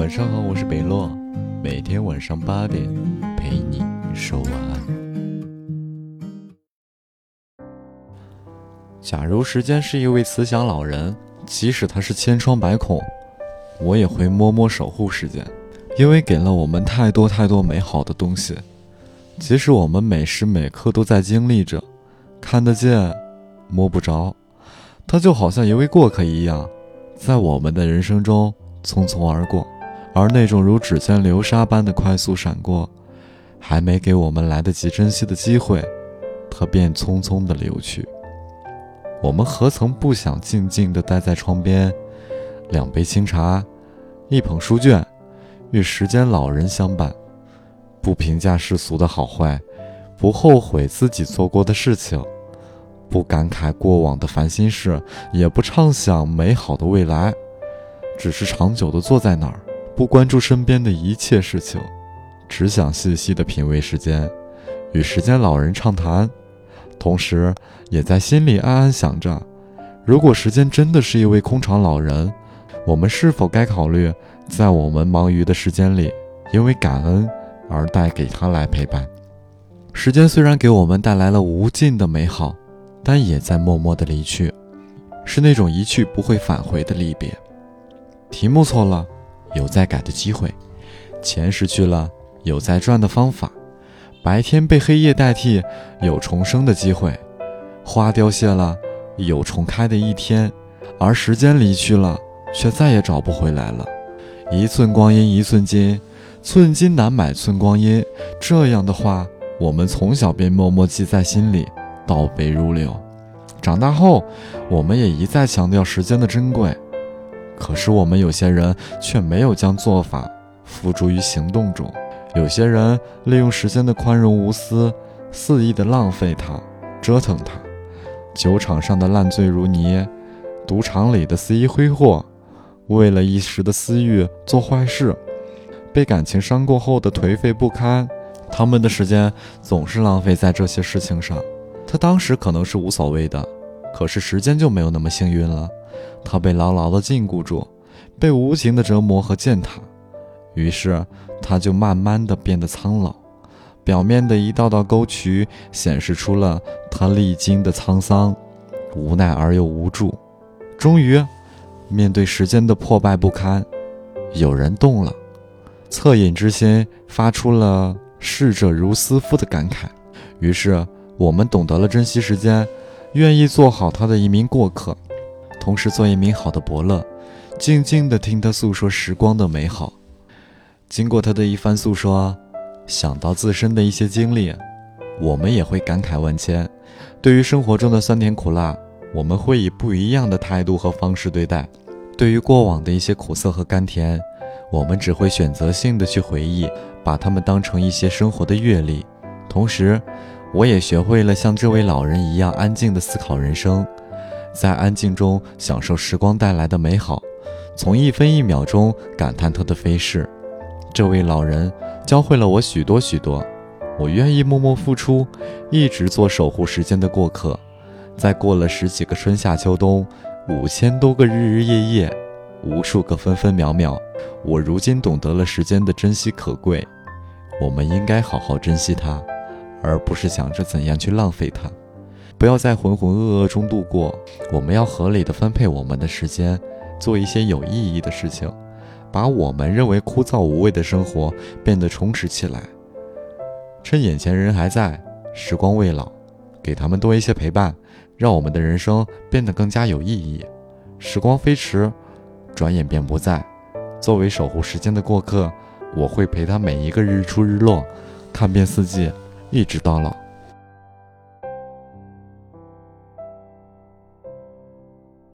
晚上好，我是北洛，每天晚上八点陪你说晚安。假如时间是一位慈祥老人，即使他是千疮百孔，我也会默默守护时间，因为给了我们太多太多美好的东西。即使我们每时每刻都在经历着，看得见，摸不着，他就好像一位过客一样，在我们的人生中匆匆而过。而那种如指尖流沙般的快速闪过，还没给我们来得及珍惜的机会，它便匆匆的流去。我们何曾不想静静地待在窗边，两杯清茶，一捧书卷，与时间老人相伴，不评价世俗的好坏，不后悔自己做过的事情，不感慨过往的烦心事，也不畅想美好的未来，只是长久地坐在那儿。不关注身边的一切事情，只想细细的品味时间，与时间老人畅谈，同时也在心里暗暗想着：如果时间真的是一位空巢老人，我们是否该考虑在我们忙于的时间里，因为感恩而带给他来陪伴？时间虽然给我们带来了无尽的美好，但也在默默的离去，是那种一去不会返回的离别。题目错了。有再改的机会，钱失去了有再赚的方法，白天被黑夜代替，有重生的机会，花凋谢了有重开的一天，而时间离去了却再也找不回来了。一寸光阴一寸金，寸金难买寸光阴。这样的话，我们从小便默默记在心里，倒背如流。长大后，我们也一再强调时间的珍贵。可是我们有些人却没有将做法付诸于行动中，有些人利用时间的宽容无私，肆意的浪费它，折腾它。酒场上的烂醉如泥，赌场里的肆意挥霍，为了一时的私欲做坏事，被感情伤过后的颓废不堪，他们的时间总是浪费在这些事情上。他当时可能是无所谓的，可是时间就没有那么幸运了。他被牢牢地禁锢住，被无情的折磨和践踏，于是他就慢慢地变得苍老。表面的一道道沟渠显示出了他历经的沧桑，无奈而又无助。终于，面对时间的破败不堪，有人动了，恻隐之心发出了“逝者如斯夫”的感慨。于是，我们懂得了珍惜时间，愿意做好他的一名过客。同时做一名好的伯乐，静静地听他诉说时光的美好。经过他的一番诉说，想到自身的一些经历，我们也会感慨万千。对于生活中的酸甜苦辣，我们会以不一样的态度和方式对待。对于过往的一些苦涩和甘甜，我们只会选择性的去回忆，把它们当成一些生活的阅历。同时，我也学会了像这位老人一样安静地思考人生。在安静中享受时光带来的美好，从一分一秒中感叹它的飞逝。这位老人教会了我许多许多，我愿意默默付出，一直做守护时间的过客。在过了十几个春夏秋冬，五千多个日日夜夜，无数个分分秒秒，我如今懂得了时间的珍惜可贵。我们应该好好珍惜它，而不是想着怎样去浪费它。不要在浑浑噩噩中度过，我们要合理的分配我们的时间，做一些有意义的事情，把我们认为枯燥无味的生活变得充实起来。趁眼前人还在，时光未老，给他们多一些陪伴，让我们的人生变得更加有意义。时光飞驰，转眼便不在。作为守护时间的过客，我会陪他每一个日出日落，看遍四季，一直到老。